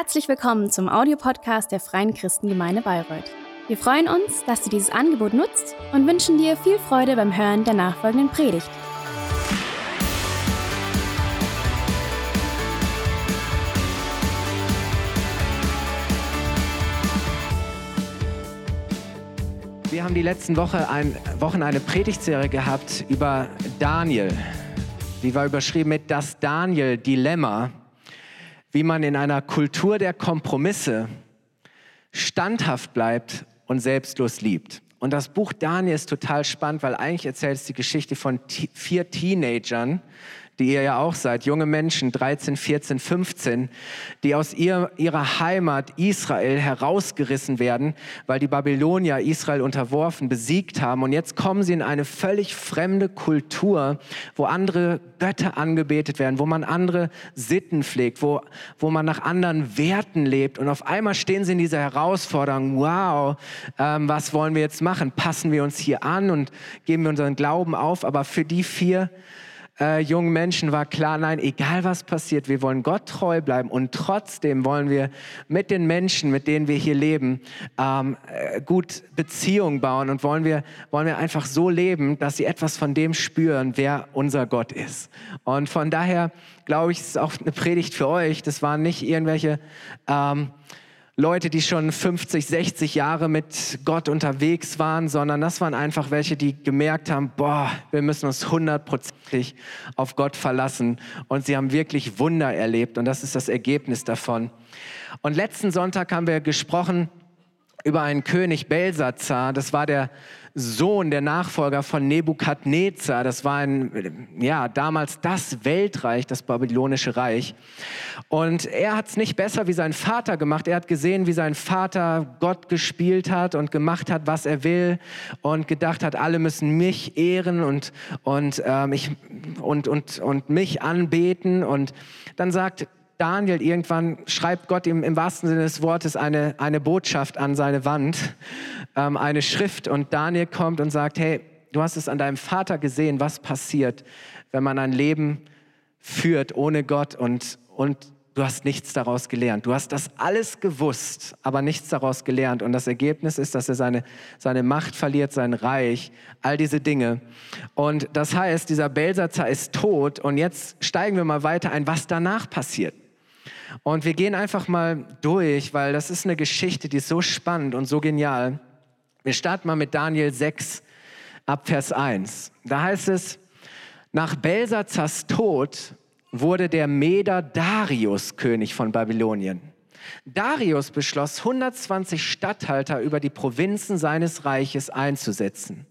Herzlich willkommen zum Audiopodcast der Freien Christengemeinde Bayreuth. Wir freuen uns, dass du dieses Angebot nutzt und wünschen dir viel Freude beim Hören der nachfolgenden Predigt. Wir haben die letzten Woche ein, Wochen eine Predigtserie gehabt über Daniel. Die war überschrieben mit Das Daniel-Dilemma wie man in einer Kultur der Kompromisse standhaft bleibt und selbstlos liebt. Und das Buch Daniel ist total spannend, weil eigentlich erzählt es die Geschichte von vier Teenagern, die ihr ja auch seid, junge Menschen, 13, 14, 15, die aus ihr, ihrer Heimat Israel herausgerissen werden, weil die Babylonier Israel unterworfen, besiegt haben. Und jetzt kommen sie in eine völlig fremde Kultur, wo andere Götter angebetet werden, wo man andere Sitten pflegt, wo, wo man nach anderen Werten lebt. Und auf einmal stehen sie in dieser Herausforderung, wow, ähm, was wollen wir jetzt machen? Passen wir uns hier an und geben wir unseren Glauben auf? Aber für die vier äh, jungen Menschen war klar, nein, egal was passiert, wir wollen Gott treu bleiben und trotzdem wollen wir mit den Menschen, mit denen wir hier leben, ähm, äh, gut Beziehungen bauen und wollen wir, wollen wir einfach so leben, dass sie etwas von dem spüren, wer unser Gott ist. Und von daher glaube ich, ist es auch eine Predigt für euch. Das waren nicht irgendwelche ähm, Leute, die schon 50, 60 Jahre mit Gott unterwegs waren, sondern das waren einfach welche, die gemerkt haben, boah, wir müssen uns hundertprozentig auf Gott verlassen. Und sie haben wirklich Wunder erlebt und das ist das Ergebnis davon. Und letzten Sonntag haben wir gesprochen über einen König Belsazar. Das war der Sohn, der Nachfolger von Nebukadnezar. Das war ein, ja, damals das Weltreich, das babylonische Reich. Und er hat es nicht besser wie sein Vater gemacht. Er hat gesehen, wie sein Vater Gott gespielt hat und gemacht hat, was er will und gedacht hat, alle müssen mich ehren und, und, ähm, ich, und, und, und mich anbeten. Und dann sagt Daniel irgendwann schreibt Gott ihm im wahrsten Sinne des Wortes eine, eine Botschaft an seine Wand, ähm, eine Schrift. Und Daniel kommt und sagt, hey, du hast es an deinem Vater gesehen, was passiert, wenn man ein Leben führt ohne Gott und, und du hast nichts daraus gelernt. Du hast das alles gewusst, aber nichts daraus gelernt. Und das Ergebnis ist, dass er seine, seine Macht verliert, sein Reich, all diese Dinge. Und das heißt, dieser Belsatzer ist tot. Und jetzt steigen wir mal weiter ein, was danach passiert. Und wir gehen einfach mal durch, weil das ist eine Geschichte, die ist so spannend und so genial. Wir starten mal mit Daniel 6 ab Vers 1. Da heißt es, nach Belsazars Tod wurde der Meder Darius König von Babylonien. Darius beschloss, 120 Statthalter über die Provinzen seines Reiches einzusetzen.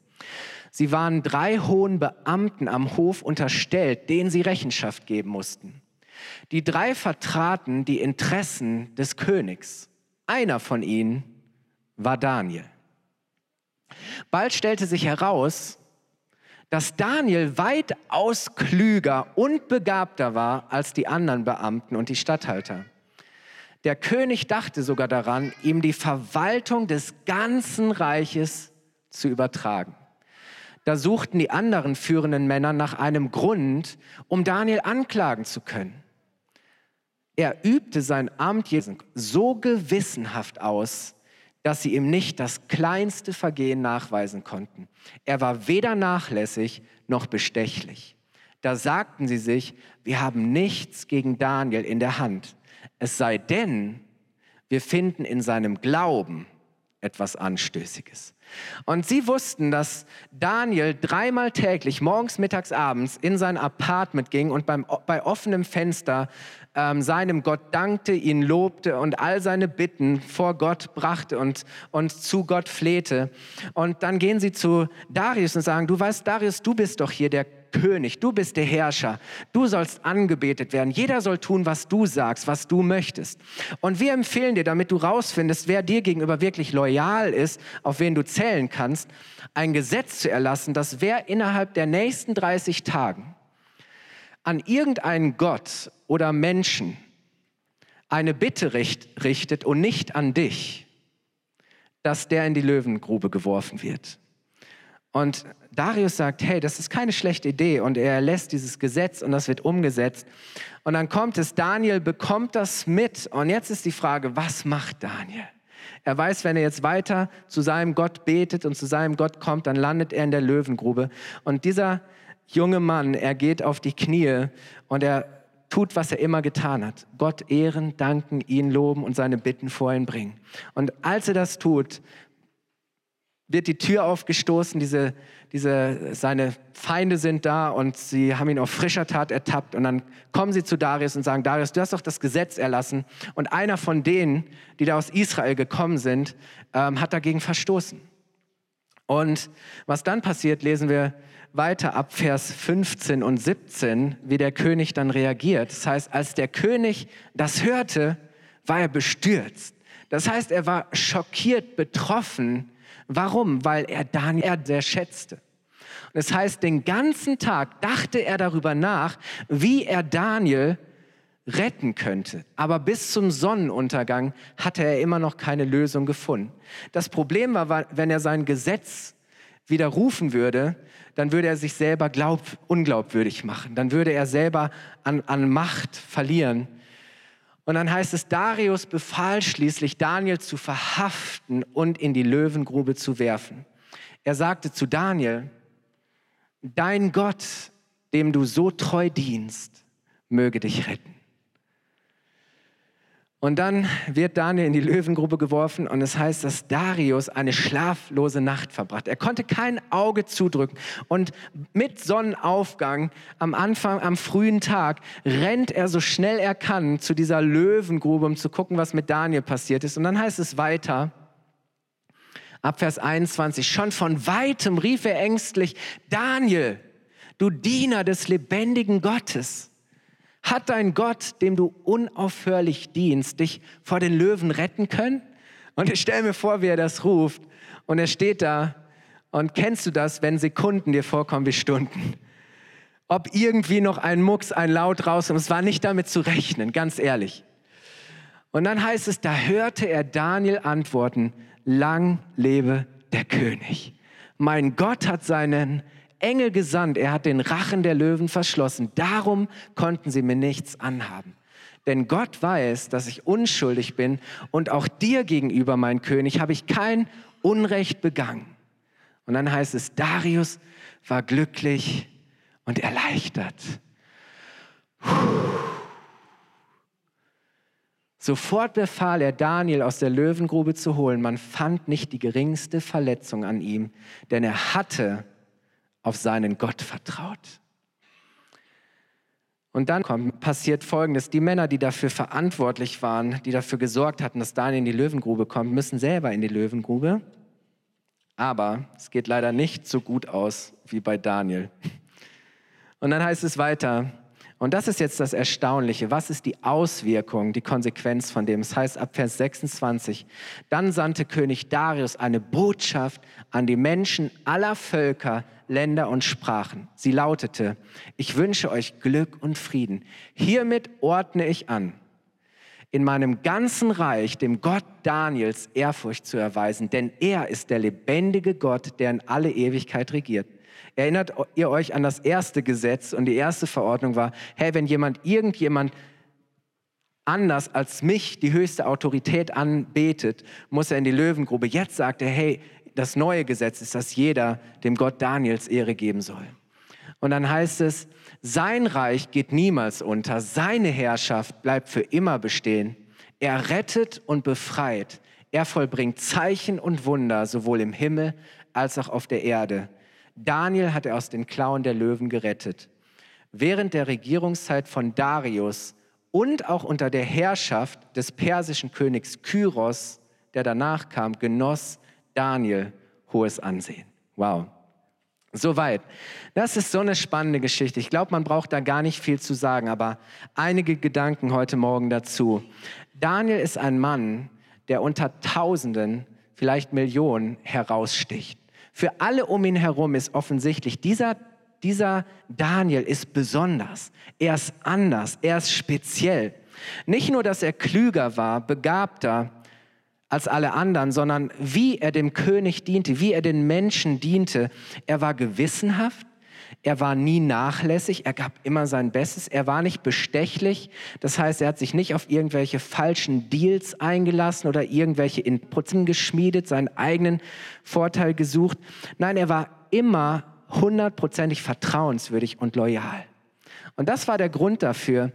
Sie waren drei hohen Beamten am Hof unterstellt, denen sie Rechenschaft geben mussten. Die drei vertraten die Interessen des Königs. Einer von ihnen war Daniel. Bald stellte sich heraus, dass Daniel weitaus klüger und begabter war als die anderen Beamten und die Statthalter. Der König dachte sogar daran, ihm die Verwaltung des ganzen Reiches zu übertragen. Da suchten die anderen führenden Männer nach einem Grund, um Daniel anklagen zu können. Er übte sein Amt so gewissenhaft aus, dass sie ihm nicht das kleinste Vergehen nachweisen konnten. Er war weder nachlässig noch bestechlich. Da sagten sie sich, wir haben nichts gegen Daniel in der Hand, es sei denn, wir finden in seinem Glauben etwas Anstößiges. Und sie wussten, dass Daniel dreimal täglich, morgens, mittags, abends, in sein Apartment ging und beim, bei offenem Fenster ähm, seinem Gott dankte, ihn lobte und all seine Bitten vor Gott brachte und, und zu Gott flehte. Und dann gehen sie zu Darius und sagen, du weißt, Darius, du bist doch hier der König, du bist der Herrscher, du sollst angebetet werden. Jeder soll tun, was du sagst, was du möchtest. Und wir empfehlen dir, damit du rausfindest, wer dir gegenüber wirklich loyal ist, auf wen du zählen kannst, ein Gesetz zu erlassen, dass wer innerhalb der nächsten 30 Tagen an irgendeinen Gott oder Menschen eine Bitte richtet und nicht an dich, dass der in die Löwengrube geworfen wird. Und Darius sagt, hey, das ist keine schlechte Idee und er lässt dieses Gesetz und das wird umgesetzt. Und dann kommt es, Daniel bekommt das mit und jetzt ist die Frage, was macht Daniel? Er weiß, wenn er jetzt weiter zu seinem Gott betet und zu seinem Gott kommt, dann landet er in der Löwengrube. Und dieser junge Mann, er geht auf die Knie und er tut, was er immer getan hat. Gott ehren, danken, ihn loben und seine Bitten vor ihn bringen. Und als er das tut, wird die Tür aufgestoßen, diese, diese, seine Feinde sind da und sie haben ihn auf frischer Tat ertappt und dann kommen sie zu Darius und sagen, Darius, du hast doch das Gesetz erlassen und einer von denen, die da aus Israel gekommen sind, ähm, hat dagegen verstoßen. Und was dann passiert, lesen wir weiter ab Vers 15 und 17, wie der König dann reagiert. Das heißt, als der König das hörte, war er bestürzt. Das heißt, er war schockiert, betroffen, Warum? Weil er Daniel sehr schätzte. Und das heißt, den ganzen Tag dachte er darüber nach, wie er Daniel retten könnte. Aber bis zum Sonnenuntergang hatte er immer noch keine Lösung gefunden. Das Problem war, wenn er sein Gesetz widerrufen würde, dann würde er sich selber glaub, unglaubwürdig machen. Dann würde er selber an, an Macht verlieren. Und dann heißt es, Darius befahl schließlich, Daniel zu verhaften und in die Löwengrube zu werfen. Er sagte zu Daniel, dein Gott, dem du so treu dienst, möge dich retten. Und dann wird Daniel in die Löwengrube geworfen und es heißt, dass Darius eine schlaflose Nacht verbracht. Er konnte kein Auge zudrücken und mit Sonnenaufgang am Anfang, am frühen Tag, rennt er so schnell er kann zu dieser Löwengrube, um zu gucken, was mit Daniel passiert ist. Und dann heißt es weiter, ab Vers 21, schon von weitem rief er ängstlich, Daniel, du Diener des lebendigen Gottes. Hat dein Gott, dem du unaufhörlich dienst, dich vor den Löwen retten können? Und ich stelle mir vor, wie er das ruft. Und er steht da. Und kennst du das, wenn Sekunden dir vorkommen wie Stunden? Ob irgendwie noch ein Mucks, ein Laut rauskommt. Es war nicht damit zu rechnen, ganz ehrlich. Und dann heißt es, da hörte er Daniel antworten, lang lebe der König. Mein Gott hat seinen Engel gesandt, er hat den Rachen der Löwen verschlossen. Darum konnten sie mir nichts anhaben. Denn Gott weiß, dass ich unschuldig bin und auch dir gegenüber, mein König, habe ich kein Unrecht begangen. Und dann heißt es, Darius war glücklich und erleichtert. Sofort befahl er Daniel aus der Löwengrube zu holen. Man fand nicht die geringste Verletzung an ihm, denn er hatte auf seinen Gott vertraut. Und dann kommt, passiert Folgendes. Die Männer, die dafür verantwortlich waren, die dafür gesorgt hatten, dass Daniel in die Löwengrube kommt, müssen selber in die Löwengrube. Aber es geht leider nicht so gut aus wie bei Daniel. Und dann heißt es weiter, und das ist jetzt das Erstaunliche. Was ist die Auswirkung, die Konsequenz von dem? Es heißt ab Vers 26, dann sandte König Darius eine Botschaft an die Menschen aller Völker, Länder und Sprachen. Sie lautete, ich wünsche euch Glück und Frieden. Hiermit ordne ich an, in meinem ganzen Reich dem Gott Daniels Ehrfurcht zu erweisen, denn er ist der lebendige Gott, der in alle Ewigkeit regiert. Erinnert ihr euch an das erste Gesetz und die erste Verordnung war, hey, wenn jemand, irgendjemand anders als mich die höchste Autorität anbetet, muss er in die Löwengrube. Jetzt sagt er, hey, das neue Gesetz ist, dass jeder dem Gott Daniels Ehre geben soll. Und dann heißt es, sein Reich geht niemals unter, seine Herrschaft bleibt für immer bestehen. Er rettet und befreit. Er vollbringt Zeichen und Wunder sowohl im Himmel als auch auf der Erde. Daniel hat er aus den Klauen der Löwen gerettet. Während der Regierungszeit von Darius und auch unter der Herrschaft des persischen Königs Kyros, der danach kam, genoss Daniel hohes Ansehen. Wow. Soweit. Das ist so eine spannende Geschichte. Ich glaube, man braucht da gar nicht viel zu sagen, aber einige Gedanken heute Morgen dazu. Daniel ist ein Mann, der unter Tausenden, vielleicht Millionen heraussticht. Für alle um ihn herum ist offensichtlich, dieser, dieser Daniel ist besonders. Er ist anders, er ist speziell. Nicht nur, dass er klüger war, begabter, als alle anderen, sondern wie er dem König diente, wie er den Menschen diente. Er war gewissenhaft, er war nie nachlässig, er gab immer sein Bestes, er war nicht bestechlich, das heißt, er hat sich nicht auf irgendwelche falschen Deals eingelassen oder irgendwelche Inputzen geschmiedet, seinen eigenen Vorteil gesucht. Nein, er war immer hundertprozentig vertrauenswürdig und loyal. Und das war der Grund dafür,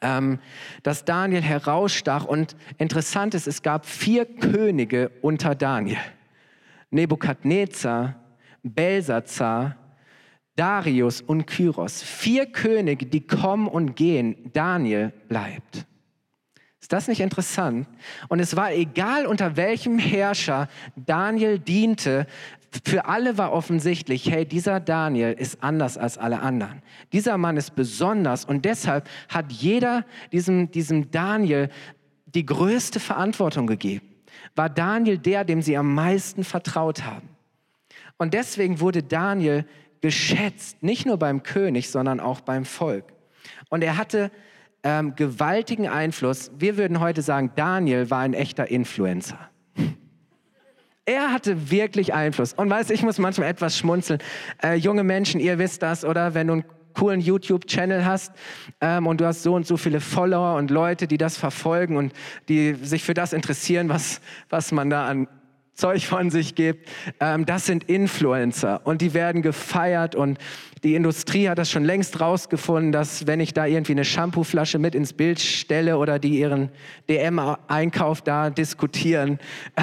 ähm, dass Daniel herausstach. Und interessant ist, es gab vier Könige unter Daniel. Nebukadnezar, Belsazar, Darius und Kyros. Vier Könige, die kommen und gehen. Daniel bleibt. Ist das nicht interessant? Und es war egal, unter welchem Herrscher Daniel diente, für alle war offensichtlich, hey, dieser Daniel ist anders als alle anderen. Dieser Mann ist besonders und deshalb hat jeder diesem, diesem Daniel die größte Verantwortung gegeben. War Daniel der, dem sie am meisten vertraut haben. Und deswegen wurde Daniel geschätzt, nicht nur beim König, sondern auch beim Volk. Und er hatte ähm, gewaltigen Einfluss. Wir würden heute sagen, Daniel war ein echter Influencer. Er hatte wirklich Einfluss. Und weißt, ich muss manchmal etwas schmunzeln. Äh, junge Menschen, ihr wisst das, oder? Wenn du einen coolen YouTube-Channel hast ähm, und du hast so und so viele Follower und Leute, die das verfolgen und die sich für das interessieren, was, was man da an Zeug von sich gibt, ähm, das sind Influencer und die werden gefeiert und die Industrie hat das schon längst rausgefunden, dass wenn ich da irgendwie eine Shampooflasche mit ins Bild stelle oder die ihren DM-Einkauf da diskutieren, äh,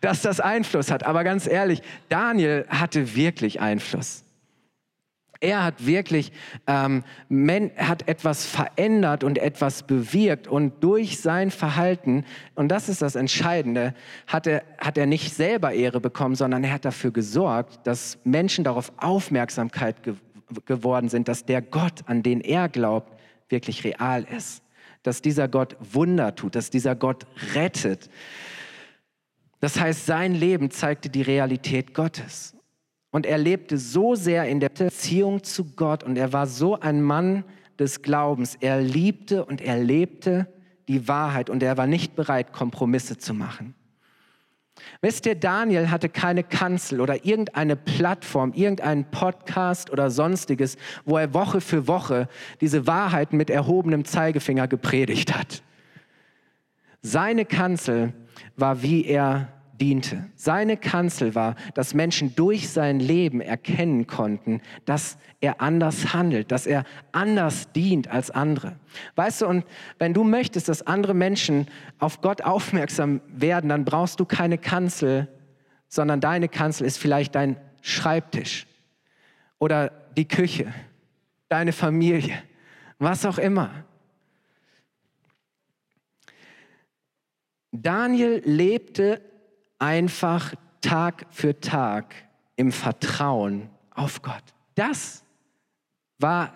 dass das Einfluss hat. Aber ganz ehrlich, Daniel hatte wirklich Einfluss. Er hat wirklich ähm, hat etwas verändert und etwas bewirkt und durch sein Verhalten, und das ist das Entscheidende, hat er, hat er nicht selber Ehre bekommen, sondern er hat dafür gesorgt, dass Menschen darauf Aufmerksamkeit ge geworden sind, dass der Gott, an den er glaubt, wirklich real ist. Dass dieser Gott Wunder tut, dass dieser Gott rettet. Das heißt, sein Leben zeigte die Realität Gottes. Und er lebte so sehr in der Beziehung zu Gott und er war so ein Mann des Glaubens. Er liebte und er lebte die Wahrheit und er war nicht bereit, Kompromisse zu machen. Wisst ihr, Daniel hatte keine Kanzel oder irgendeine Plattform, irgendeinen Podcast oder sonstiges, wo er Woche für Woche diese Wahrheiten mit erhobenem Zeigefinger gepredigt hat. Seine Kanzel war, wie er diente. Seine Kanzel war, dass Menschen durch sein Leben erkennen konnten, dass er anders handelt, dass er anders dient als andere. Weißt du, und wenn du möchtest, dass andere Menschen auf Gott aufmerksam werden, dann brauchst du keine Kanzel, sondern deine Kanzel ist vielleicht dein Schreibtisch oder die Küche, deine Familie, was auch immer. Daniel lebte einfach Tag für Tag im Vertrauen auf Gott. Das war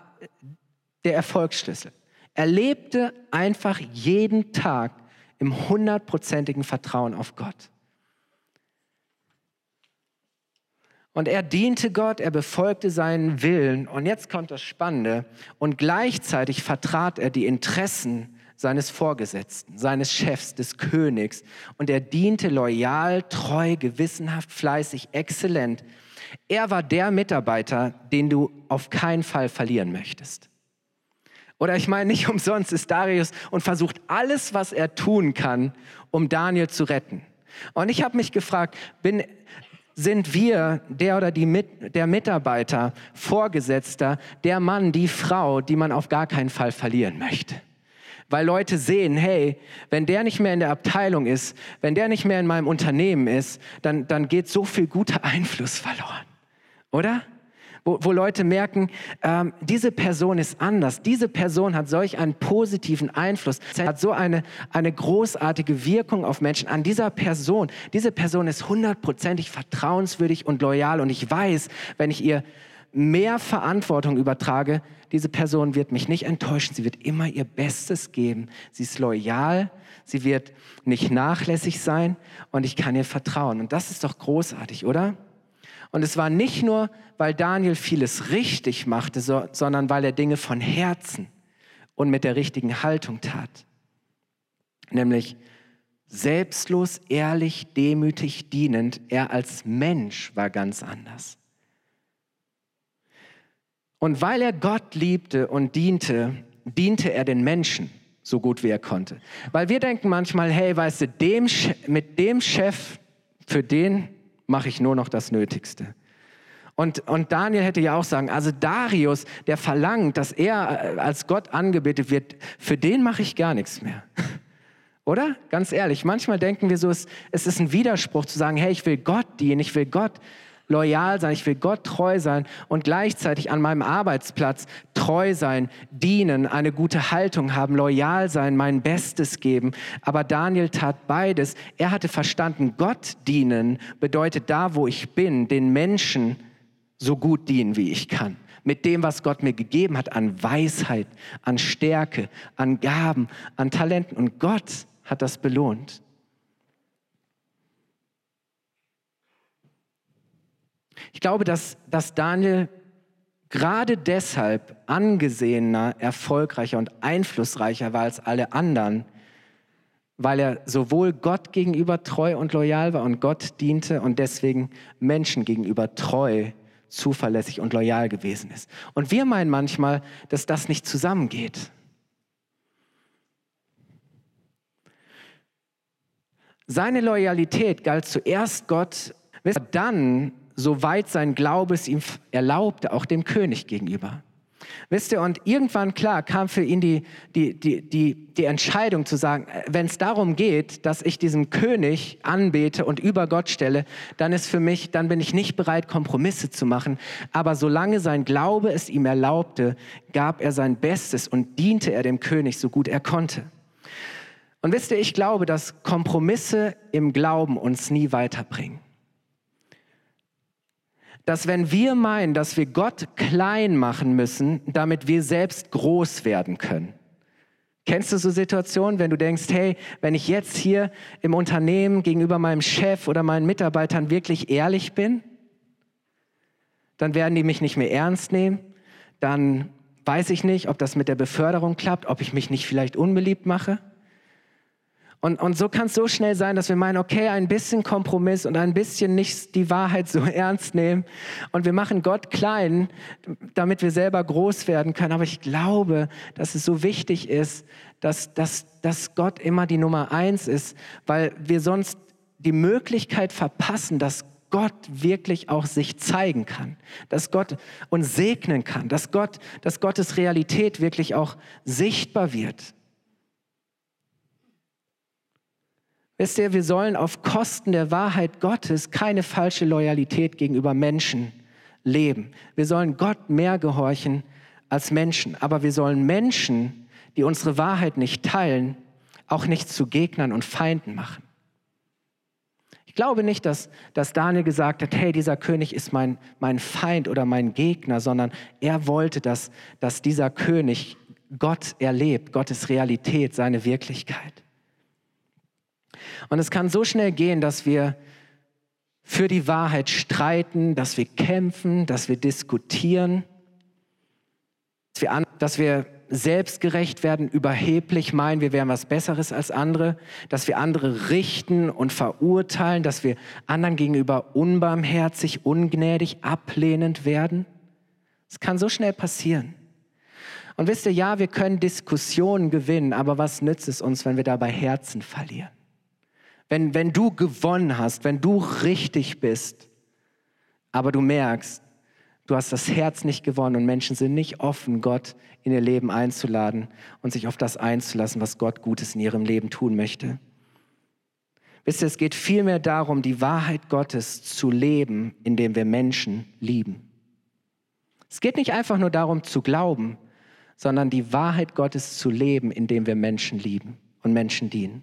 der Erfolgsschlüssel. Er lebte einfach jeden Tag im hundertprozentigen Vertrauen auf Gott. Und er diente Gott, er befolgte seinen Willen. Und jetzt kommt das Spannende. Und gleichzeitig vertrat er die Interessen seines Vorgesetzten, seines Chefs, des Königs. Und er diente loyal, treu, gewissenhaft, fleißig, exzellent. Er war der Mitarbeiter, den du auf keinen Fall verlieren möchtest. Oder ich meine, nicht umsonst ist Darius und versucht alles, was er tun kann, um Daniel zu retten. Und ich habe mich gefragt, bin, sind wir der oder die Mit, der Mitarbeiter, Vorgesetzter, der Mann, die Frau, die man auf gar keinen Fall verlieren möchte? Weil Leute sehen, hey, wenn der nicht mehr in der Abteilung ist, wenn der nicht mehr in meinem Unternehmen ist, dann, dann geht so viel guter Einfluss verloren. Oder? Wo, wo Leute merken, ähm, diese Person ist anders, diese Person hat solch einen positiven Einfluss, hat so eine, eine großartige Wirkung auf Menschen. An dieser Person, diese Person ist hundertprozentig vertrauenswürdig und loyal und ich weiß, wenn ich ihr mehr Verantwortung übertrage, diese Person wird mich nicht enttäuschen. Sie wird immer ihr Bestes geben. Sie ist loyal. Sie wird nicht nachlässig sein und ich kann ihr vertrauen. Und das ist doch großartig, oder? Und es war nicht nur, weil Daniel vieles richtig machte, so, sondern weil er Dinge von Herzen und mit der richtigen Haltung tat. Nämlich Selbstlos, ehrlich, demütig, dienend. Er als Mensch war ganz anders. Und weil er Gott liebte und diente, diente er den Menschen so gut wie er konnte. Weil wir denken manchmal, hey, weißt du, dem, mit dem Chef, für den mache ich nur noch das Nötigste. Und, und Daniel hätte ja auch sagen, also Darius, der verlangt, dass er äh, als Gott angebetet wird, für den mache ich gar nichts mehr. Oder? Ganz ehrlich, manchmal denken wir so, es, es ist ein Widerspruch zu sagen, hey, ich will Gott dienen, ich will Gott loyal sein, ich will Gott treu sein und gleichzeitig an meinem Arbeitsplatz treu sein, dienen, eine gute Haltung haben, loyal sein, mein Bestes geben. Aber Daniel tat beides. Er hatte verstanden, Gott dienen bedeutet da, wo ich bin, den Menschen so gut dienen, wie ich kann. Mit dem, was Gott mir gegeben hat an Weisheit, an Stärke, an Gaben, an Talenten. Und Gott hat das belohnt. Ich glaube, dass, dass Daniel gerade deshalb angesehener, erfolgreicher und einflussreicher war als alle anderen, weil er sowohl Gott gegenüber treu und loyal war und Gott diente und deswegen Menschen gegenüber treu, zuverlässig und loyal gewesen ist. Und wir meinen manchmal, dass das nicht zusammengeht. Seine Loyalität galt zuerst Gott, dann soweit sein Glaube es ihm erlaubte, auch dem König gegenüber. Wisst ihr, und irgendwann, klar, kam für ihn die, die, die, die, die Entscheidung zu sagen, äh, wenn es darum geht, dass ich diesem König anbete und über Gott stelle, dann ist für mich, dann bin ich nicht bereit, Kompromisse zu machen. Aber solange sein Glaube es ihm erlaubte, gab er sein Bestes und diente er dem König so gut er konnte. Und wisst ihr, ich glaube, dass Kompromisse im Glauben uns nie weiterbringen dass wenn wir meinen, dass wir Gott klein machen müssen, damit wir selbst groß werden können. Kennst du so Situationen, wenn du denkst, hey, wenn ich jetzt hier im Unternehmen gegenüber meinem Chef oder meinen Mitarbeitern wirklich ehrlich bin, dann werden die mich nicht mehr ernst nehmen, dann weiß ich nicht, ob das mit der Beförderung klappt, ob ich mich nicht vielleicht unbeliebt mache. Und, und so kann es so schnell sein, dass wir meinen, okay, ein bisschen Kompromiss und ein bisschen nicht die Wahrheit so ernst nehmen. Und wir machen Gott klein, damit wir selber groß werden können. Aber ich glaube, dass es so wichtig ist, dass, dass, dass Gott immer die Nummer eins ist, weil wir sonst die Möglichkeit verpassen, dass Gott wirklich auch sich zeigen kann, dass Gott uns segnen kann, dass Gott, dass Gottes Realität wirklich auch sichtbar wird. Wisst ihr, wir sollen auf Kosten der Wahrheit Gottes keine falsche Loyalität gegenüber Menschen leben. Wir sollen Gott mehr gehorchen als Menschen. Aber wir sollen Menschen, die unsere Wahrheit nicht teilen, auch nicht zu Gegnern und Feinden machen. Ich glaube nicht, dass, dass Daniel gesagt hat, hey, dieser König ist mein, mein Feind oder mein Gegner, sondern er wollte, dass, dass dieser König Gott erlebt, Gottes Realität, seine Wirklichkeit. Und es kann so schnell gehen, dass wir für die Wahrheit streiten, dass wir kämpfen, dass wir diskutieren, dass wir, an, dass wir selbstgerecht werden, überheblich meinen, wir wären was Besseres als andere, dass wir andere richten und verurteilen, dass wir anderen gegenüber unbarmherzig, ungnädig, ablehnend werden. Es kann so schnell passieren. Und wisst ihr, ja, wir können Diskussionen gewinnen, aber was nützt es uns, wenn wir dabei Herzen verlieren? Wenn, wenn du gewonnen hast, wenn du richtig bist, aber du merkst, du hast das Herz nicht gewonnen und Menschen sind nicht offen, Gott in ihr Leben einzuladen und sich auf das einzulassen, was Gott Gutes in ihrem Leben tun möchte. Wisst ihr, es geht vielmehr darum, die Wahrheit Gottes zu leben, indem wir Menschen lieben. Es geht nicht einfach nur darum zu glauben, sondern die Wahrheit Gottes zu leben, indem wir Menschen lieben und Menschen dienen.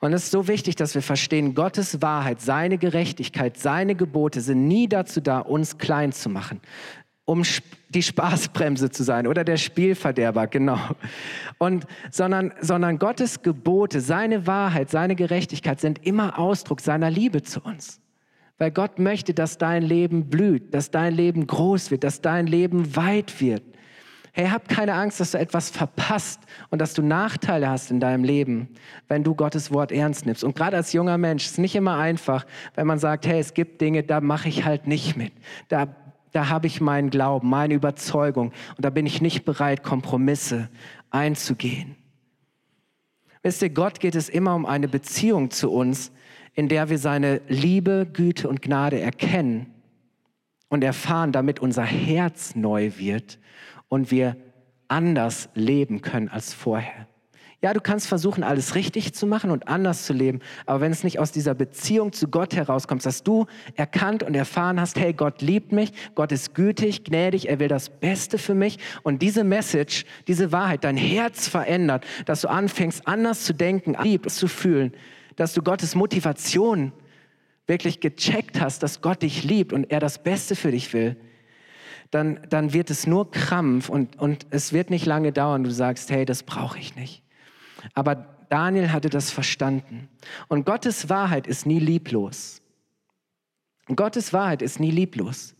Und es ist so wichtig, dass wir verstehen, Gottes Wahrheit, seine Gerechtigkeit, seine Gebote sind nie dazu da, uns klein zu machen, um die Spaßbremse zu sein oder der Spielverderber, genau. Und, sondern, sondern Gottes Gebote, seine Wahrheit, seine Gerechtigkeit sind immer Ausdruck seiner Liebe zu uns. Weil Gott möchte, dass dein Leben blüht, dass dein Leben groß wird, dass dein Leben weit wird. Hey, hab keine Angst, dass du etwas verpasst und dass du Nachteile hast in deinem Leben, wenn du Gottes Wort ernst nimmst. Und gerade als junger Mensch ist es nicht immer einfach, wenn man sagt, hey, es gibt Dinge, da mache ich halt nicht mit. Da, da habe ich meinen Glauben, meine Überzeugung und da bin ich nicht bereit, Kompromisse einzugehen. Wisst ihr, Gott geht es immer um eine Beziehung zu uns, in der wir seine Liebe, Güte und Gnade erkennen und erfahren, damit unser Herz neu wird und wir anders leben können als vorher. Ja, du kannst versuchen, alles richtig zu machen und anders zu leben, aber wenn es nicht aus dieser Beziehung zu Gott herauskommt, dass du erkannt und erfahren hast, hey, Gott liebt mich, Gott ist gütig, gnädig, er will das Beste für mich und diese Message, diese Wahrheit, dein Herz verändert, dass du anfängst, anders zu denken, lieb zu fühlen, dass du Gottes Motivation wirklich gecheckt hast, dass Gott dich liebt und er das Beste für dich will, dann, dann wird es nur Krampf und, und es wird nicht lange dauern. Du sagst, hey, das brauche ich nicht. Aber Daniel hatte das verstanden. Und Gottes Wahrheit ist nie lieblos. Gottes Wahrheit ist nie lieblos.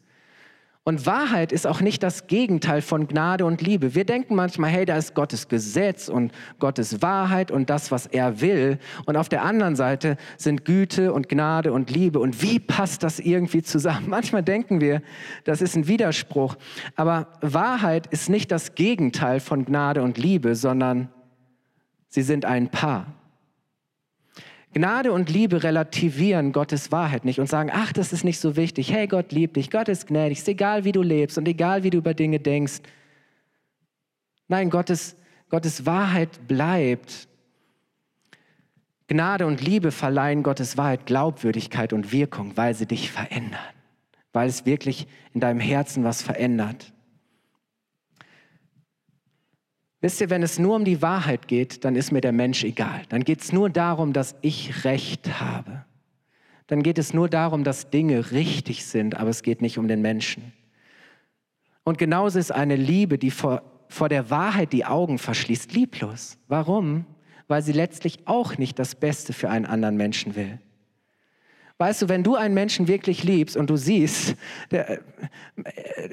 Und Wahrheit ist auch nicht das Gegenteil von Gnade und Liebe. Wir denken manchmal, hey, da ist Gottes Gesetz und Gottes Wahrheit und das, was er will. Und auf der anderen Seite sind Güte und Gnade und Liebe. Und wie passt das irgendwie zusammen? Manchmal denken wir, das ist ein Widerspruch. Aber Wahrheit ist nicht das Gegenteil von Gnade und Liebe, sondern sie sind ein Paar. Gnade und Liebe relativieren Gottes Wahrheit nicht und sagen, ach, das ist nicht so wichtig. Hey, Gott liebt dich, Gott ist gnädig, ist egal, wie du lebst und egal, wie du über Dinge denkst. Nein, Gottes, Gottes Wahrheit bleibt. Gnade und Liebe verleihen Gottes Wahrheit Glaubwürdigkeit und Wirkung, weil sie dich verändern, weil es wirklich in deinem Herzen was verändert. Wisst ihr, wenn es nur um die Wahrheit geht, dann ist mir der Mensch egal. Dann geht es nur darum, dass ich Recht habe. Dann geht es nur darum, dass Dinge richtig sind, aber es geht nicht um den Menschen. Und genauso ist eine Liebe, die vor, vor der Wahrheit die Augen verschließt, lieblos. Warum? Weil sie letztlich auch nicht das Beste für einen anderen Menschen will. Weißt du, wenn du einen Menschen wirklich liebst und du siehst, der,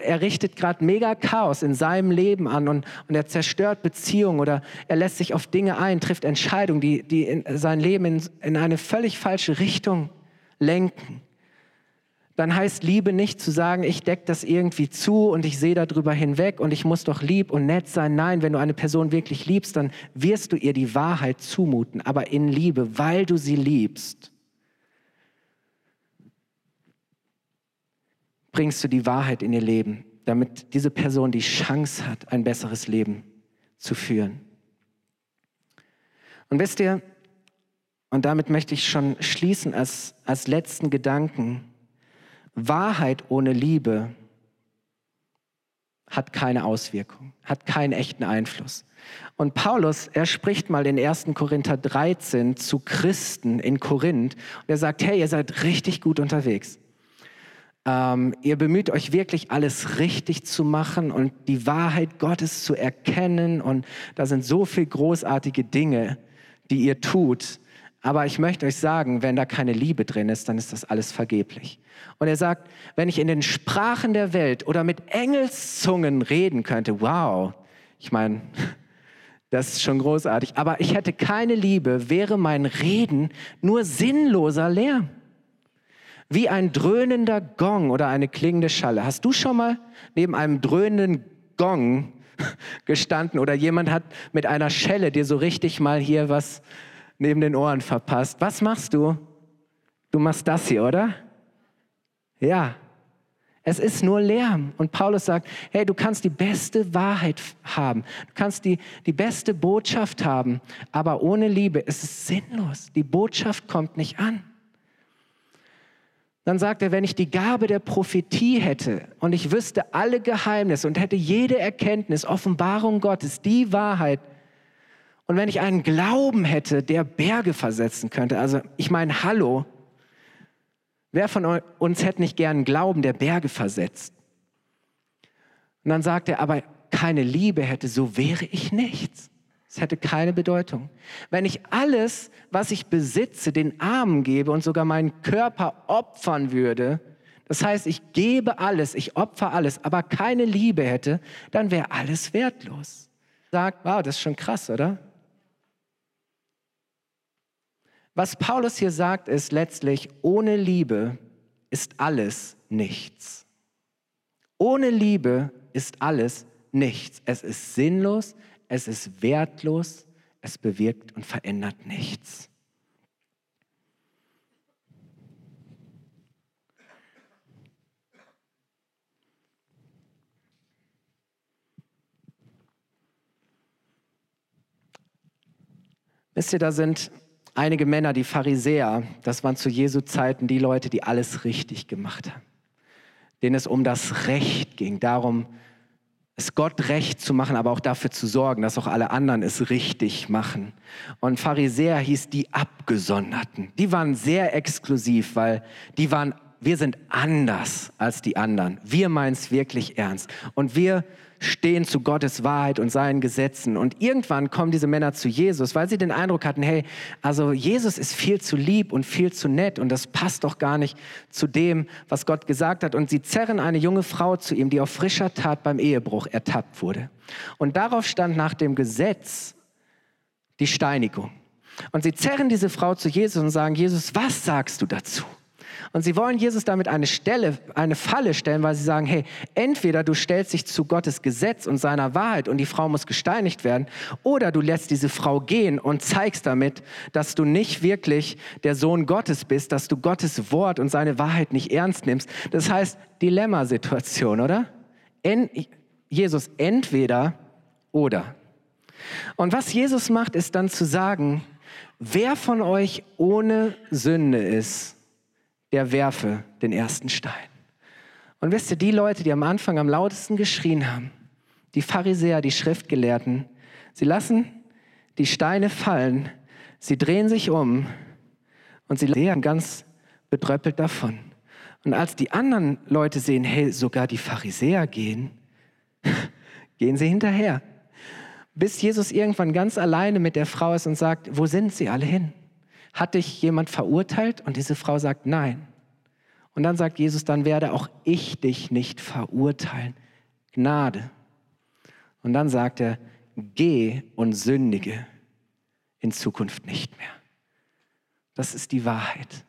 er richtet gerade mega Chaos in seinem Leben an und, und er zerstört Beziehungen oder er lässt sich auf Dinge ein, trifft Entscheidungen, die, die sein Leben in, in eine völlig falsche Richtung lenken, dann heißt Liebe nicht zu sagen, ich decke das irgendwie zu und ich sehe darüber hinweg und ich muss doch lieb und nett sein. Nein, wenn du eine Person wirklich liebst, dann wirst du ihr die Wahrheit zumuten, aber in Liebe, weil du sie liebst. Bringst du die Wahrheit in ihr Leben, damit diese Person die Chance hat, ein besseres Leben zu führen. Und wisst ihr, und damit möchte ich schon schließen als, als letzten Gedanken, Wahrheit ohne Liebe hat keine Auswirkung, hat keinen echten Einfluss. Und Paulus, er spricht mal in 1. Korinther 13 zu Christen in Korinth und er sagt, hey, ihr seid richtig gut unterwegs. Ähm, ihr bemüht euch wirklich alles richtig zu machen und die Wahrheit Gottes zu erkennen. Und da sind so viele großartige Dinge, die ihr tut. Aber ich möchte euch sagen, wenn da keine Liebe drin ist, dann ist das alles vergeblich. Und er sagt, wenn ich in den Sprachen der Welt oder mit Engelszungen reden könnte, wow, ich meine, das ist schon großartig. Aber ich hätte keine Liebe, wäre mein Reden nur sinnloser Lärm wie ein dröhnender Gong oder eine klingende Schalle. Hast du schon mal neben einem dröhnenden Gong gestanden oder jemand hat mit einer Schelle dir so richtig mal hier was neben den Ohren verpasst? Was machst du? Du machst das hier, oder? Ja. Es ist nur Lärm. Und Paulus sagt, hey, du kannst die beste Wahrheit haben. Du kannst die, die beste Botschaft haben. Aber ohne Liebe ist es sinnlos. Die Botschaft kommt nicht an. Dann sagt er, wenn ich die Gabe der Prophetie hätte und ich wüsste alle Geheimnisse und hätte jede Erkenntnis, Offenbarung Gottes, die Wahrheit, und wenn ich einen Glauben hätte, der Berge versetzen könnte, also ich meine, hallo, wer von uns hätte nicht gern einen Glauben, der Berge versetzt? Und dann sagt er, aber keine Liebe hätte, so wäre ich nichts. Es hätte keine Bedeutung. Wenn ich alles, was ich besitze, den Armen gebe und sogar meinen Körper opfern würde, Das heißt, ich gebe alles, ich opfer alles, aber keine Liebe hätte, dann wäre alles wertlos. Sagt, wow, das ist schon krass, oder? Was Paulus hier sagt, ist letztlich, ohne Liebe ist alles nichts. Ohne Liebe ist alles nichts. Es ist sinnlos, es ist wertlos, es bewirkt und verändert nichts. Wisst ihr, da sind einige Männer, die Pharisäer, das waren zu Jesu Zeiten die Leute, die alles richtig gemacht haben, denen es um das Recht ging, darum, es Gott recht zu machen, aber auch dafür zu sorgen, dass auch alle anderen es richtig machen. Und Pharisäer hieß die Abgesonderten. Die waren sehr exklusiv, weil die waren, wir sind anders als die anderen. Wir meinen es wirklich ernst. Und wir stehen zu Gottes Wahrheit und seinen Gesetzen. Und irgendwann kommen diese Männer zu Jesus, weil sie den Eindruck hatten, hey, also Jesus ist viel zu lieb und viel zu nett und das passt doch gar nicht zu dem, was Gott gesagt hat. Und sie zerren eine junge Frau zu ihm, die auf frischer Tat beim Ehebruch ertappt wurde. Und darauf stand nach dem Gesetz die Steinigung. Und sie zerren diese Frau zu Jesus und sagen, Jesus, was sagst du dazu? Und sie wollen Jesus damit eine Stelle, eine Falle stellen, weil sie sagen, hey, entweder du stellst dich zu Gottes Gesetz und seiner Wahrheit und die Frau muss gesteinigt werden, oder du lässt diese Frau gehen und zeigst damit, dass du nicht wirklich der Sohn Gottes bist, dass du Gottes Wort und seine Wahrheit nicht ernst nimmst. Das heißt, Dilemmasituation, oder? En Jesus entweder oder. Und was Jesus macht, ist dann zu sagen, wer von euch ohne Sünde ist, der werfe den ersten Stein. Und wisst ihr, die Leute, die am Anfang am lautesten geschrien haben, die Pharisäer, die Schriftgelehrten, sie lassen die Steine fallen, sie drehen sich um und sie gehen ganz bedröppelt davon. Und als die anderen Leute sehen, hey, sogar die Pharisäer gehen, gehen sie hinterher. Bis Jesus irgendwann ganz alleine mit der Frau ist und sagt, wo sind sie alle hin? Hat dich jemand verurteilt? Und diese Frau sagt nein. Und dann sagt Jesus, dann werde auch ich dich nicht verurteilen. Gnade. Und dann sagt er, geh und sündige in Zukunft nicht mehr. Das ist die Wahrheit.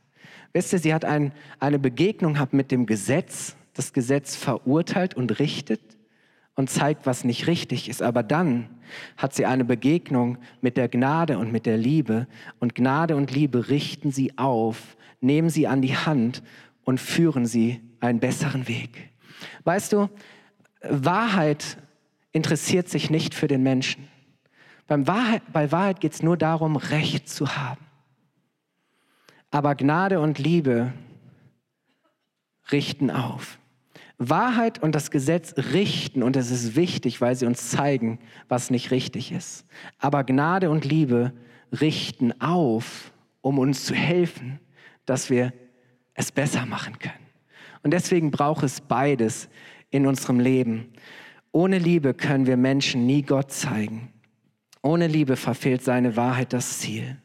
Wisst ihr, sie hat ein, eine Begegnung gehabt mit dem Gesetz, das Gesetz verurteilt und richtet und zeigt, was nicht richtig ist. Aber dann hat sie eine Begegnung mit der Gnade und mit der Liebe. Und Gnade und Liebe richten sie auf, nehmen sie an die Hand und führen sie einen besseren Weg. Weißt du, Wahrheit interessiert sich nicht für den Menschen. Wahrheit, bei Wahrheit geht es nur darum, Recht zu haben. Aber Gnade und Liebe richten auf. Wahrheit und das Gesetz richten und es ist wichtig, weil sie uns zeigen, was nicht richtig ist. Aber Gnade und Liebe richten auf, um uns zu helfen, dass wir es besser machen können. Und deswegen braucht es beides in unserem Leben. Ohne Liebe können wir Menschen nie Gott zeigen. Ohne Liebe verfehlt seine Wahrheit das Ziel.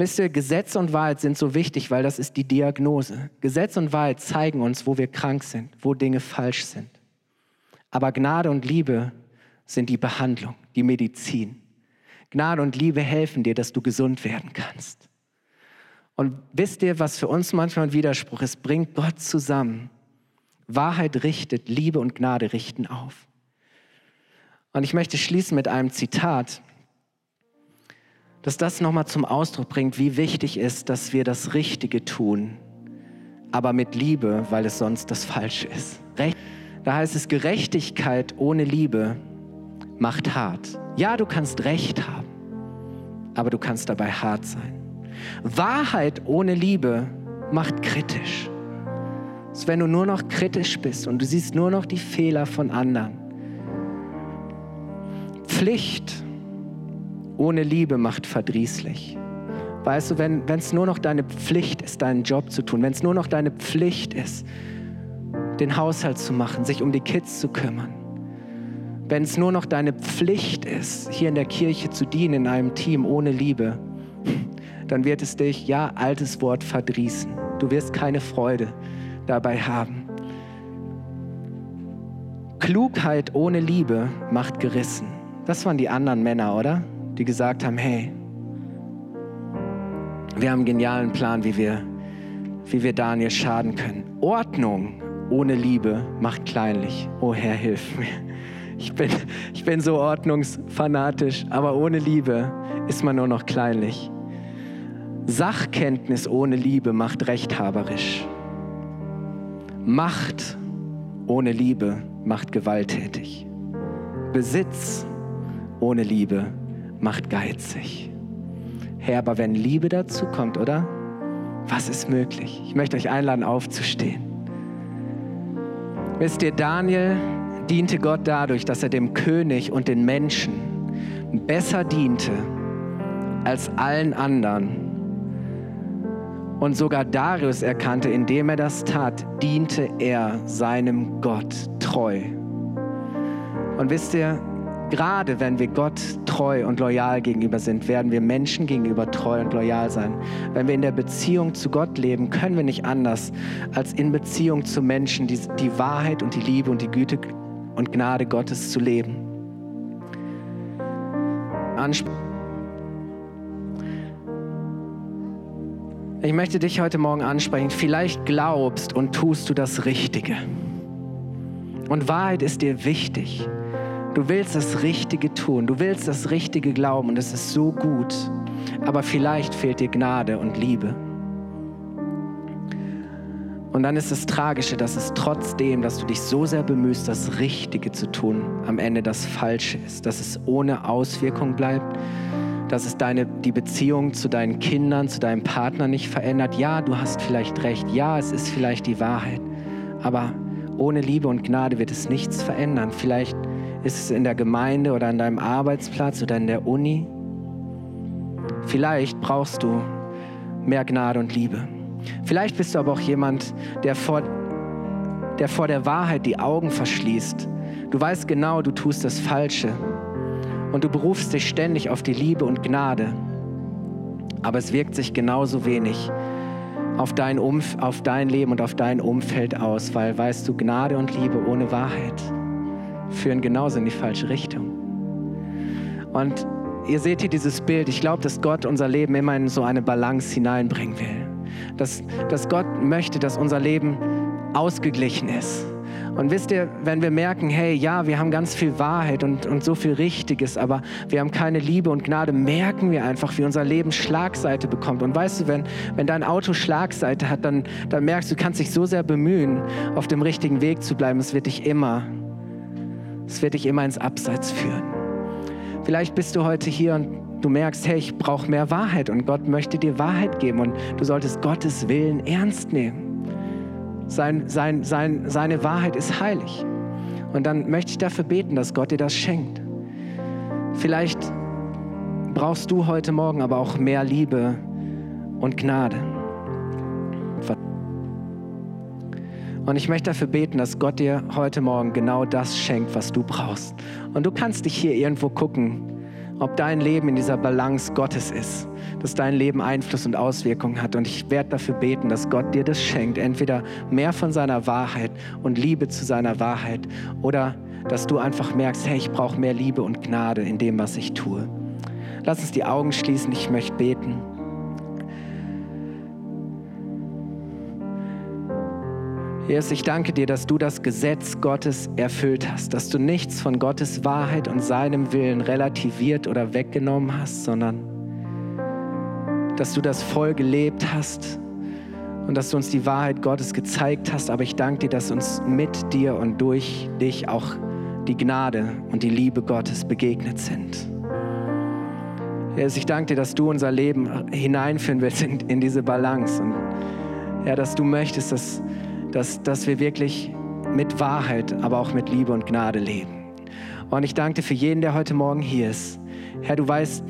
Wisst ihr, Gesetz und Wahrheit sind so wichtig, weil das ist die Diagnose. Gesetz und Wahrheit zeigen uns, wo wir krank sind, wo Dinge falsch sind. Aber Gnade und Liebe sind die Behandlung, die Medizin. Gnade und Liebe helfen dir, dass du gesund werden kannst. Und wisst ihr, was für uns manchmal ein Widerspruch ist? Bringt Gott zusammen. Wahrheit richtet, Liebe und Gnade richten auf. Und ich möchte schließen mit einem Zitat dass das nochmal zum Ausdruck bringt, wie wichtig ist, dass wir das Richtige tun, aber mit Liebe, weil es sonst das Falsche ist. Da heißt es, Gerechtigkeit ohne Liebe macht hart. Ja, du kannst Recht haben, aber du kannst dabei hart sein. Wahrheit ohne Liebe macht kritisch. Das ist, wenn du nur noch kritisch bist und du siehst nur noch die Fehler von anderen. Pflicht ohne Liebe macht verdrießlich. Weißt du, wenn es nur noch deine Pflicht ist, deinen Job zu tun, wenn es nur noch deine Pflicht ist, den Haushalt zu machen, sich um die Kids zu kümmern, wenn es nur noch deine Pflicht ist, hier in der Kirche zu dienen, in einem Team ohne Liebe, dann wird es dich, ja, altes Wort, verdrießen. Du wirst keine Freude dabei haben. Klugheit ohne Liebe macht gerissen. Das waren die anderen Männer, oder? Die gesagt haben, hey, wir haben einen genialen Plan, wie wir, wie wir Daniel schaden können. Ordnung ohne Liebe macht kleinlich. Oh Herr, hilf mir. Ich bin, ich bin so ordnungsfanatisch, aber ohne Liebe ist man nur noch kleinlich. Sachkenntnis ohne Liebe macht rechthaberisch. Macht ohne Liebe macht gewalttätig. Besitz ohne Liebe macht geizig. Herr, aber wenn Liebe dazu kommt, oder? Was ist möglich? Ich möchte euch einladen, aufzustehen. Wisst ihr, Daniel diente Gott dadurch, dass er dem König und den Menschen besser diente als allen anderen und sogar Darius erkannte, indem er das tat, diente er seinem Gott treu. Und wisst ihr, gerade wenn wir Gott treu und loyal gegenüber sind, werden wir Menschen gegenüber treu und loyal sein. Wenn wir in der Beziehung zu Gott leben, können wir nicht anders, als in Beziehung zu Menschen die, die Wahrheit und die Liebe und die Güte und Gnade Gottes zu leben. Anspruch Ich möchte dich heute Morgen ansprechen. Vielleicht glaubst und tust du das Richtige. Und Wahrheit ist dir wichtig. Du willst das Richtige tun, du willst das Richtige glauben und es ist so gut. Aber vielleicht fehlt dir Gnade und Liebe. Und dann ist das Tragische, dass es trotzdem, dass du dich so sehr bemühst, das Richtige zu tun, am Ende das Falsche ist, dass es ohne Auswirkung bleibt dass es deine, die Beziehung zu deinen Kindern, zu deinem Partner nicht verändert. Ja, du hast vielleicht recht. Ja, es ist vielleicht die Wahrheit. Aber ohne Liebe und Gnade wird es nichts verändern. Vielleicht ist es in der Gemeinde oder an deinem Arbeitsplatz oder in der Uni. Vielleicht brauchst du mehr Gnade und Liebe. Vielleicht bist du aber auch jemand, der vor, der vor der Wahrheit die Augen verschließt. Du weißt genau, du tust das Falsche und du berufst dich ständig auf die Liebe und Gnade, aber es wirkt sich genauso wenig auf dein, Umf auf dein Leben und auf dein Umfeld aus, weil weißt du, Gnade und Liebe ohne Wahrheit führen genauso in die falsche Richtung. Und ihr seht hier dieses Bild. Ich glaube, dass Gott unser Leben immer in so eine Balance hineinbringen will. Dass, dass Gott möchte, dass unser Leben ausgeglichen ist und wisst ihr, wenn wir merken, hey, ja, wir haben ganz viel Wahrheit und, und so viel Richtiges, aber wir haben keine Liebe und Gnade, merken wir einfach, wie unser Leben Schlagseite bekommt. Und weißt du, wenn, wenn dein Auto Schlagseite hat, dann, dann merkst du, du kannst dich so sehr bemühen, auf dem richtigen Weg zu bleiben. Es wird dich immer, es wird dich immer ins Abseits führen. Vielleicht bist du heute hier und du merkst, hey, ich brauche mehr Wahrheit und Gott möchte dir Wahrheit geben und du solltest Gottes Willen ernst nehmen. Sein, sein, sein, seine Wahrheit ist heilig. Und dann möchte ich dafür beten, dass Gott dir das schenkt. Vielleicht brauchst du heute Morgen aber auch mehr Liebe und Gnade. Und ich möchte dafür beten, dass Gott dir heute Morgen genau das schenkt, was du brauchst. Und du kannst dich hier irgendwo gucken, ob dein Leben in dieser Balance Gottes ist, dass dein Leben Einfluss und Auswirkungen hat. Und ich werde dafür beten, dass Gott dir das schenkt, entweder mehr von seiner Wahrheit und Liebe zu seiner Wahrheit oder dass du einfach merkst, hey, ich brauche mehr Liebe und Gnade in dem, was ich tue. Lass uns die Augen schließen, ich möchte beten. Jesus, ich danke dir, dass du das Gesetz Gottes erfüllt hast, dass du nichts von Gottes Wahrheit und seinem Willen relativiert oder weggenommen hast, sondern dass du das voll gelebt hast und dass du uns die Wahrheit Gottes gezeigt hast. Aber ich danke dir, dass uns mit dir und durch dich auch die Gnade und die Liebe Gottes begegnet sind. Jesus, ich danke dir, dass du unser Leben hineinführen willst in, in diese Balance. Und ja, dass du möchtest, dass dass, dass wir wirklich mit Wahrheit, aber auch mit Liebe und Gnade leben. Und ich danke dir für jeden, der heute Morgen hier ist. Herr, du weißt,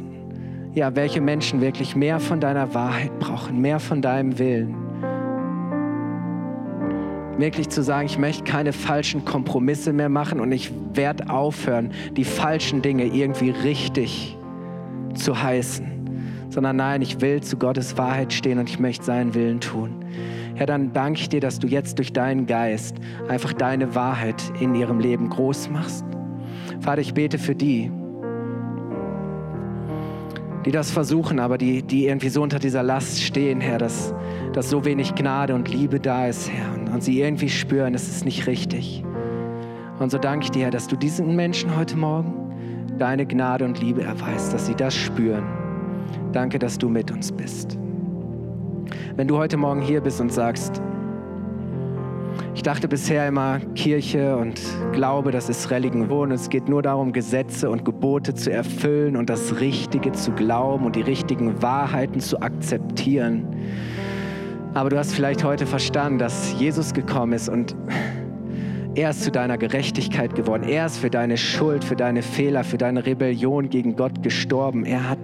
ja, welche Menschen wirklich mehr von deiner Wahrheit brauchen, mehr von deinem Willen. Wirklich zu sagen, ich möchte keine falschen Kompromisse mehr machen und ich werde aufhören, die falschen Dinge irgendwie richtig zu heißen, sondern nein, ich will zu Gottes Wahrheit stehen und ich möchte seinen Willen tun. Herr, dann danke ich dir, dass du jetzt durch deinen Geist einfach deine Wahrheit in ihrem Leben groß machst. Vater, ich bete für die, die das versuchen, aber die, die irgendwie so unter dieser Last stehen, Herr, dass, dass so wenig Gnade und Liebe da ist, Herr, und, und sie irgendwie spüren, es ist nicht richtig. Und so danke ich dir, Herr, dass du diesen Menschen heute Morgen deine Gnade und Liebe erweist, dass sie das spüren. Danke, dass du mit uns bist. Wenn du heute Morgen hier bist und sagst, ich dachte bisher immer, Kirche und Glaube, das ist Religion. Es geht nur darum, Gesetze und Gebote zu erfüllen und das Richtige zu glauben und die richtigen Wahrheiten zu akzeptieren. Aber du hast vielleicht heute verstanden, dass Jesus gekommen ist und er ist zu deiner Gerechtigkeit geworden. Er ist für deine Schuld, für deine Fehler, für deine Rebellion gegen Gott gestorben. Er, hat,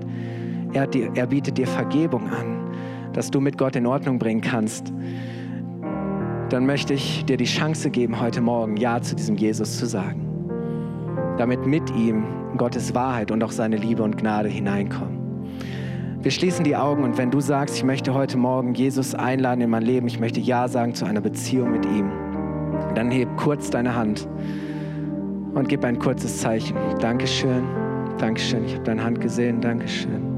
er, hat dir, er bietet dir Vergebung an, dass du mit Gott in Ordnung bringen kannst dann möchte ich dir die Chance geben, heute Morgen Ja zu diesem Jesus zu sagen. Damit mit ihm Gottes Wahrheit und auch seine Liebe und Gnade hineinkommen. Wir schließen die Augen und wenn du sagst, ich möchte heute Morgen Jesus einladen in mein Leben, ich möchte Ja sagen zu einer Beziehung mit ihm, dann heb kurz deine Hand und gib ein kurzes Zeichen. Dankeschön, Dankeschön, ich habe deine Hand gesehen, Dankeschön.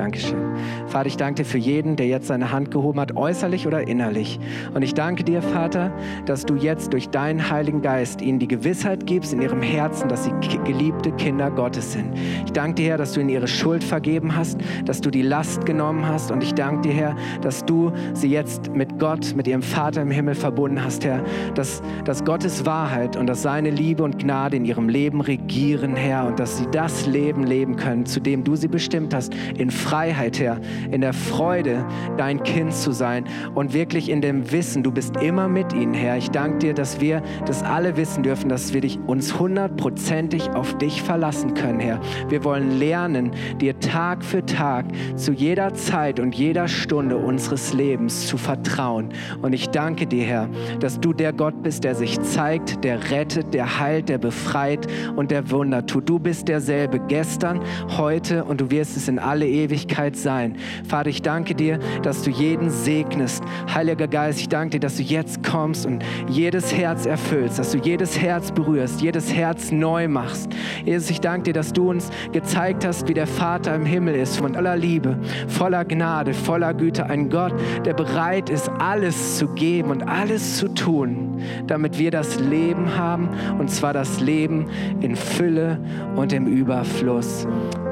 Dankeschön. Vater, ich danke dir für jeden, der jetzt seine Hand gehoben hat, äußerlich oder innerlich. Und ich danke dir, Vater, dass du jetzt durch deinen Heiligen Geist ihnen die Gewissheit gibst in ihrem Herzen, dass sie geliebte Kinder Gottes sind. Ich danke dir, Herr, dass du ihnen ihre Schuld vergeben hast, dass du die Last genommen hast. Und ich danke dir, Herr, dass du sie jetzt mit Gott, mit ihrem Vater im Himmel verbunden hast, Herr. Dass, dass Gottes Wahrheit und dass seine Liebe und Gnade in ihrem Leben regieren, Herr. Und dass sie das Leben leben können, zu dem du sie bestimmt hast, in Freiheit Freiheit, Herr, in der Freude, dein Kind zu sein und wirklich in dem Wissen, du bist immer mit ihnen, Herr. Ich danke dir, dass wir das alle wissen dürfen, dass wir dich, uns hundertprozentig auf dich verlassen können, Herr. Wir wollen lernen, dir Tag für Tag, zu jeder Zeit und jeder Stunde unseres Lebens zu vertrauen. Und ich danke dir, Herr, dass du der Gott bist, der sich zeigt, der rettet, der heilt, der befreit und der Wunder tut. Du bist derselbe gestern, heute und du wirst es in alle Ewigkeit Ewigkeit sein. Vater, ich danke dir, dass du jeden segnest. Heiliger Geist, ich danke dir, dass du jetzt kommst und jedes Herz erfüllst, dass du jedes Herz berührst, jedes Herz neu machst. Jesus, ich danke dir, dass du uns gezeigt hast, wie der Vater im Himmel ist, von aller Liebe, voller Gnade, voller Güte. Ein Gott, der bereit ist, alles zu geben und alles zu tun, damit wir das Leben haben, und zwar das Leben in Fülle und im Überfluss.